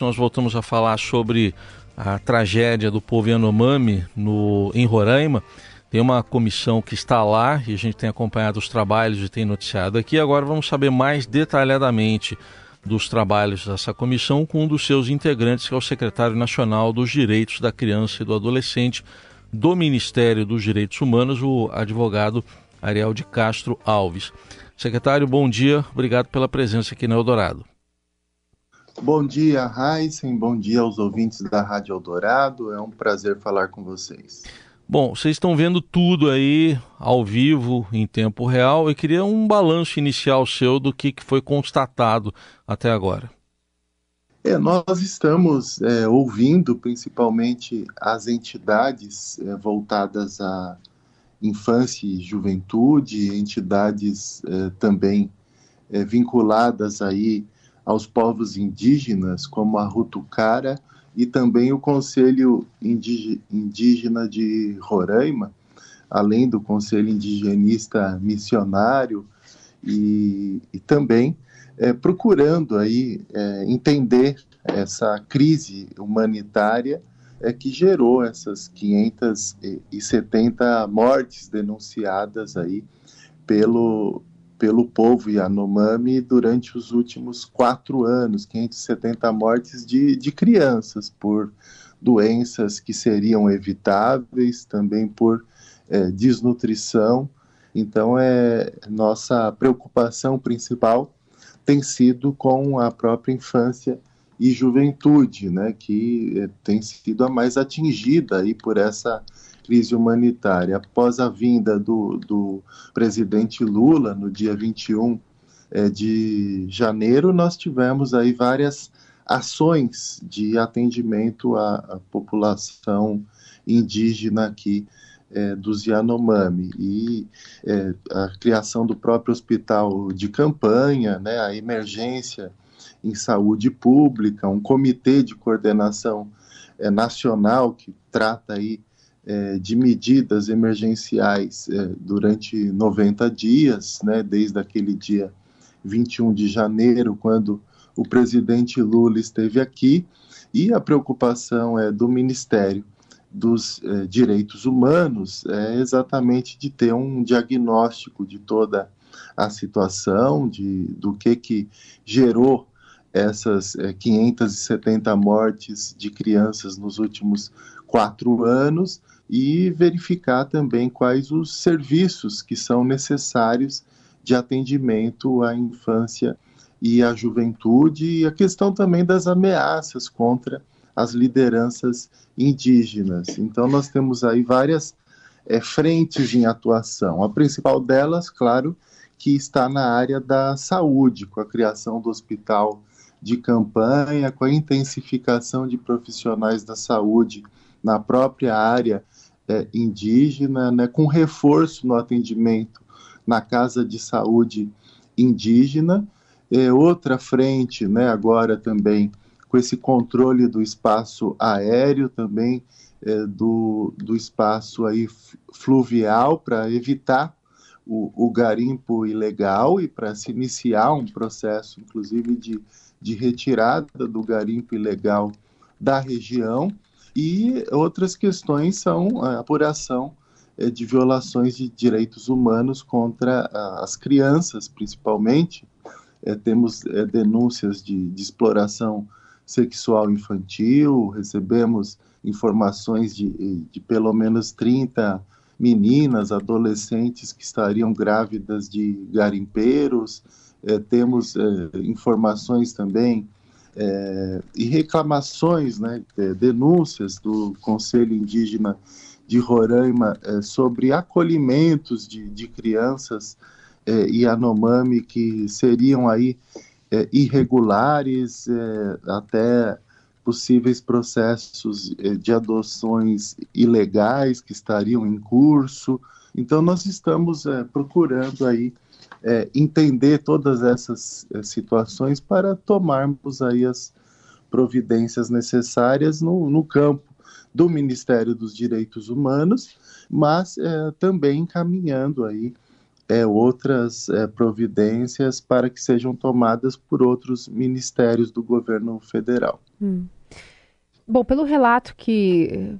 nós voltamos a falar sobre a tragédia do povo Yanomami no, em Roraima. Tem uma comissão que está lá e a gente tem acompanhado os trabalhos e tem noticiado aqui. Agora vamos saber mais detalhadamente dos trabalhos dessa comissão com um dos seus integrantes, que é o secretário nacional dos Direitos da Criança e do Adolescente do Ministério dos Direitos Humanos, o advogado Ariel de Castro Alves. Secretário, bom dia, obrigado pela presença aqui no Eldorado. Bom dia, Heisen. Bom dia aos ouvintes da Rádio Eldorado. É um prazer falar com vocês. Bom, vocês estão vendo tudo aí ao vivo, em tempo real. Eu queria um balanço inicial seu do que, que foi constatado até agora. É, nós estamos é, ouvindo principalmente as entidades é, voltadas à infância e juventude, entidades é, também é, vinculadas aí aos povos indígenas, como a Rutucara, e também o Conselho Indígena de Roraima, além do Conselho Indigenista Missionário, e, e também é, procurando aí é, entender essa crise humanitária é, que gerou essas 570 mortes denunciadas aí pelo, pelo povo Yanomami durante os últimos quatro anos, 570 mortes de, de crianças por doenças que seriam evitáveis, também por é, desnutrição. Então, é nossa preocupação principal tem sido com a própria infância e juventude, né, que é, tem sido a mais atingida aí por essa crise humanitária. Após a vinda do, do presidente Lula, no dia 21 é, de janeiro, nós tivemos aí várias ações de atendimento à, à população indígena aqui é, dos Yanomami e é, a criação do próprio hospital de campanha, né, a emergência em saúde pública, um comitê de coordenação é, nacional que trata aí é, de medidas emergenciais é, durante 90 dias, né, desde aquele dia 21 de janeiro, quando o presidente Lula esteve aqui, e a preocupação é do Ministério dos é, Direitos Humanos é exatamente de ter um diagnóstico de toda a situação, de, do que, que gerou essas é, 570 mortes de crianças nos últimos quatro anos e verificar também quais os serviços que são necessários de atendimento à infância e à juventude e a questão também das ameaças contra as lideranças indígenas. Então nós temos aí várias é, frentes em atuação. A principal delas, claro, que está na área da saúde, com a criação do hospital de campanha, com a intensificação de profissionais da saúde na própria área é, indígena, né, com reforço no atendimento na casa de saúde indígena. É, outra frente, né, agora também com esse controle do espaço aéreo, também é, do, do espaço aí fluvial, para evitar o, o, garimpo ilegal e para se iniciar um processo, inclusive, de, de retirada do garimpo ilegal da região. E outras questões são a apuração é, de violações de direitos humanos contra as crianças, principalmente. É, temos é, denúncias de, de, exploração sexual infantil, recebemos informações de, de pelo menos 30 meninas, adolescentes que estariam grávidas de garimpeiros, é, temos informações também é, e reclamações, né, é, denúncias do Conselho Indígena de Roraima é, sobre acolhimentos de, de crianças é, Yanomami que seriam aí é, irregulares, é, até possíveis processos é, de adoções ilegais que estariam em curso. Então nós estamos procurando aí é, entender todas essas é, situações para tomarmos aí as providências necessárias no, no campo do Ministério dos Direitos Humanos, mas é, também encaminhando aí é, outras é, providências para que sejam tomadas por outros ministérios do governo federal. Hum. Bom, pelo relato que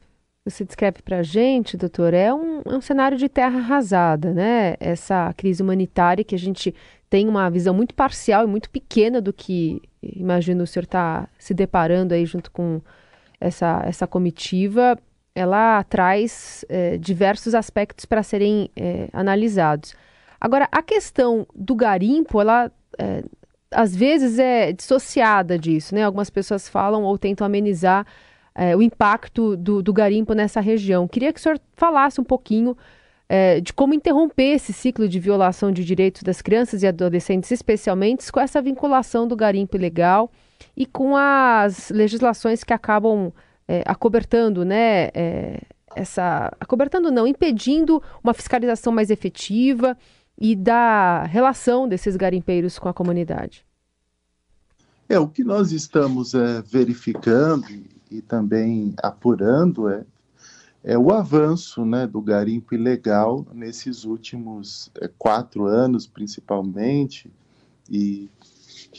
você descreve para a gente, doutor, é um, é um cenário de terra arrasada, né? Essa crise humanitária que a gente tem uma visão muito parcial e muito pequena do que, imagino, o senhor está se deparando aí junto com essa, essa comitiva, ela traz é, diversos aspectos para serem é, analisados. Agora, a questão do garimpo, ela é, às vezes é dissociada disso, né? Algumas pessoas falam ou tentam amenizar é, o impacto do, do, garimpo nessa região. Queria que o senhor falasse um pouquinho é, de como interromper esse ciclo de violação de direitos das crianças e adolescentes, especialmente com essa vinculação do garimpo ilegal e com as legislações que acabam é, acobertando, né? É, essa acobertando não, impedindo uma fiscalização mais efetiva e da relação desses garimpeiros com a comunidade. É, o que nós estamos é, verificando e também apurando é, é o avanço né, do garimpo ilegal nesses últimos é, quatro anos, principalmente, e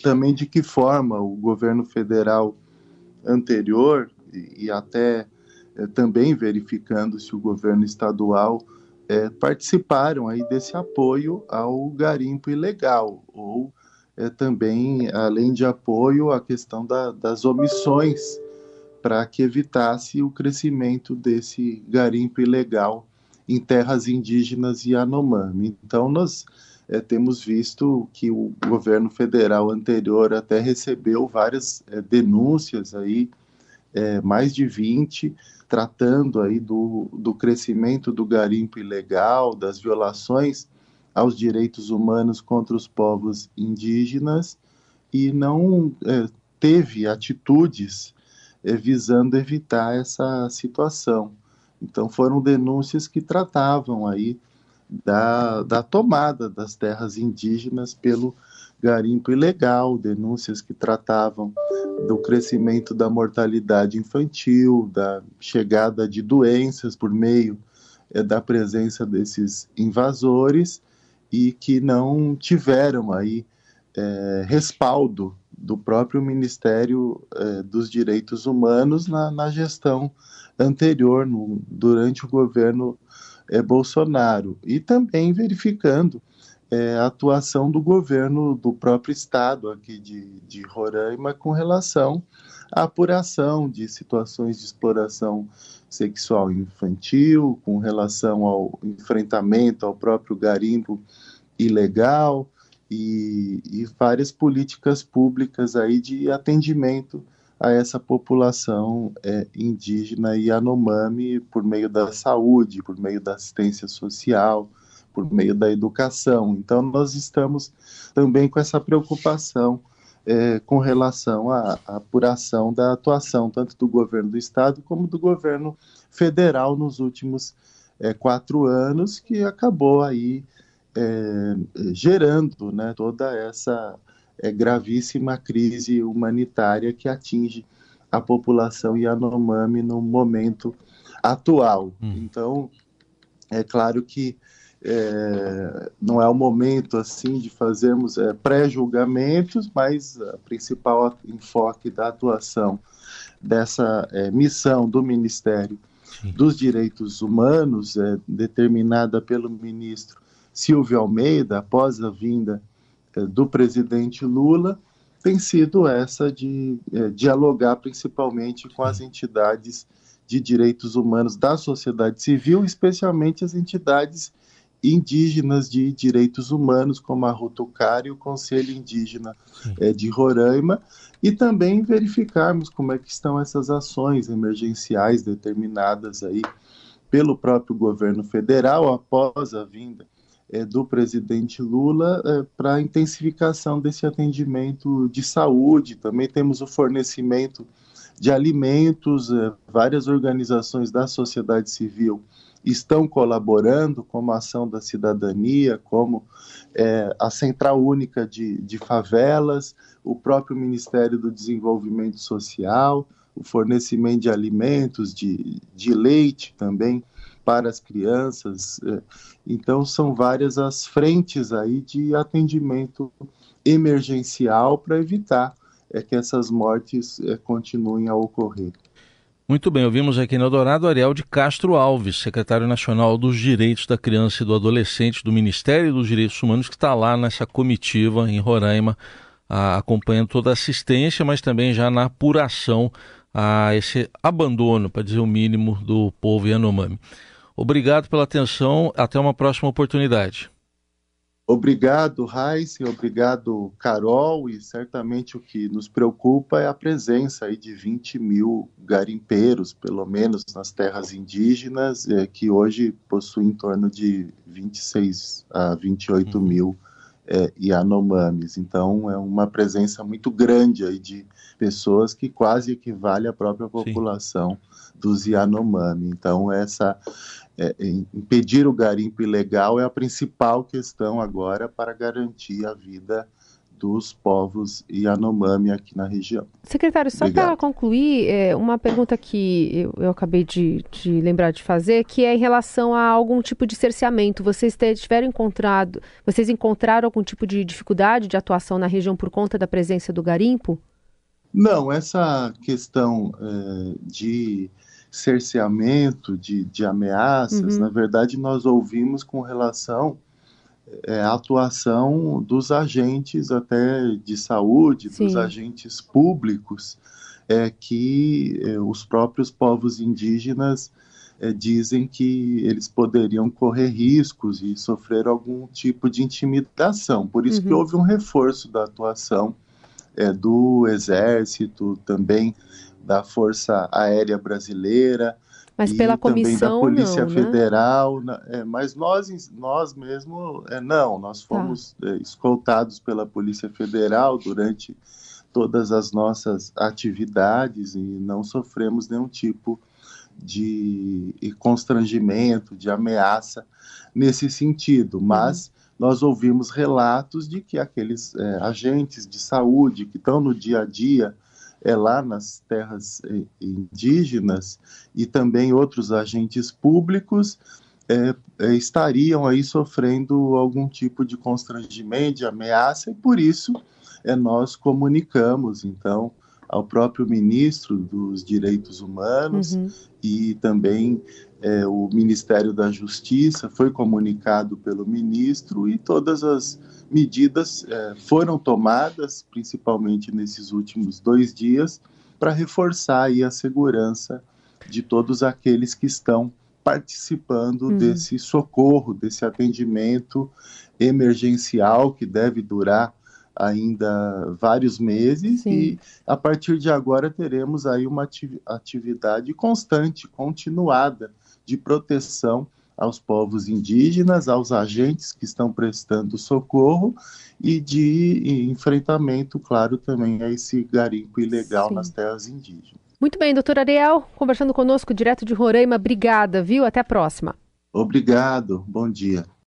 também de que forma o governo federal anterior e, e até é, também verificando se o governo estadual é, participaram aí desse apoio ao garimpo ilegal, ou é, também, além de apoio, a questão da, das omissões para que evitasse o crescimento desse garimpo ilegal em terras indígenas e Anomami. Então, nós é, temos visto que o governo federal anterior até recebeu várias é, denúncias aí, é, mais de 20, tratando aí do, do crescimento do garimpo ilegal, das violações aos direitos humanos contra os povos indígenas e não teve atitudes visando evitar essa situação. Então foram denúncias que tratavam aí da, da tomada das terras indígenas pelo garimpo ilegal, denúncias que tratavam do crescimento da mortalidade infantil, da chegada de doenças por meio é, da presença desses invasores e que não tiveram aí é, respaldo do próprio Ministério é, dos Direitos Humanos na, na gestão anterior, no, durante o governo é, Bolsonaro, e também verificando é, a atuação do governo do próprio estado aqui de, de Roraima com relação à apuração de situações de exploração sexual infantil, com relação ao enfrentamento ao próprio garimpo ilegal e, e várias políticas públicas aí de atendimento a essa população é, indígena e anomami por meio da saúde, por meio da assistência social, por meio da educação. Então, nós estamos também com essa preocupação é, com relação à, à, apuração da atuação tanto do governo do estado como do governo federal nos últimos é, quatro anos, que acabou aí é, gerando né, toda essa é, gravíssima crise humanitária que atinge a população Yanomami no momento atual. Hum. Então, é claro que é, não é o momento assim de fazermos é, pré-julgamentos, mas o principal enfoque da atuação dessa é, missão do Ministério Sim. dos Direitos Humanos, é, determinada pelo ministro Silvio Almeida, após a vinda é, do presidente Lula, tem sido essa de é, dialogar principalmente com as entidades de direitos humanos da sociedade civil, especialmente as entidades indígenas de direitos humanos, como a Rutucari e o Conselho Indígena é, de Roraima, e também verificarmos como é que estão essas ações emergenciais determinadas aí pelo próprio governo federal após a vinda é, do presidente Lula é, para intensificação desse atendimento de saúde. Também temos o fornecimento de alimentos, é, várias organizações da sociedade civil estão colaborando, como a Ação da Cidadania, como é, a Central Única de, de Favelas, o próprio Ministério do Desenvolvimento Social, o fornecimento de alimentos, de, de leite também para as crianças. É, então, são várias as frentes aí de atendimento emergencial para evitar é, que essas mortes é, continuem a ocorrer. Muito bem, ouvimos aqui no Dourado Ariel de Castro Alves, secretário nacional dos Direitos da Criança e do Adolescente do Ministério dos Direitos Humanos, que está lá nessa comitiva em Roraima, acompanhando toda a assistência, mas também já na apuração a esse abandono, para dizer o mínimo, do povo Yanomami. Obrigado pela atenção, até uma próxima oportunidade. Obrigado, Raíssa, obrigado, Carol, e certamente o que nos preocupa é a presença aí de 20 mil garimpeiros, pelo menos nas terras indígenas, é, que hoje possuem em torno de 26 a 28 uhum. mil é, Yanomamis. Então, é uma presença muito grande aí de pessoas que quase equivale à própria população Sim. Dos Yanomami. Então, essa é, impedir o garimpo ilegal é a principal questão agora para garantir a vida dos povos Yanomami aqui na região. Secretário, só para concluir, é, uma pergunta que eu, eu acabei de, de, lembrar de fazer, que é em relação a algum tipo de cerceamento. Vocês tiveram encontrado, vocês encontraram algum tipo de dificuldade de atuação na região por conta da presença do garimpo? Não, essa questão é, de cerceamento, de, de ameaças, uhum. na verdade, nós ouvimos com relação é, à atuação dos agentes até de saúde, Sim. dos agentes públicos, é, que é, os próprios povos indígenas é, dizem que eles poderiam correr riscos e sofrer algum tipo de intimidação. Por isso uhum. que houve um reforço da atuação é, do Exército, também da Força Aérea Brasileira. Mas pela comissão, também da Polícia não, né? Federal, né? é, mas nós, nós mesmo, é, não, nós tá. fomos tá. escoltados pela Polícia Federal durante todas as nossas atividades e não sofremos nenhum tipo de constrangimento, de ameaça nesse sentido, mas uhum. Nós ouvimos relatos de que aqueles é, agentes de saúde que estão no dia a dia é lá nas terras eh, indígenas e também outros agentes públicos é, é, estariam aí sofrendo algum tipo de constrangimento, de ameaça e por isso é, nós comunicamos. Então ao próprio ministro dos Direitos Humanos uhum. e também é, o Ministério da Justiça foi comunicado pelo ministro e todas as medidas é, foram tomadas, principalmente nesses últimos dois dias, para reforçar aí a segurança de todos aqueles que estão participando uhum. desse socorro, desse atendimento emergencial que deve durar ainda vários meses Sim. e a partir de agora teremos aí uma atividade constante, continuada de proteção aos povos indígenas, aos agentes que estão prestando socorro e de enfrentamento, claro, também a esse garimpo ilegal Sim. nas terras indígenas. Muito bem, doutor Ariel, conversando conosco direto de Roraima. Obrigada, viu? Até a próxima. Obrigado, bom dia.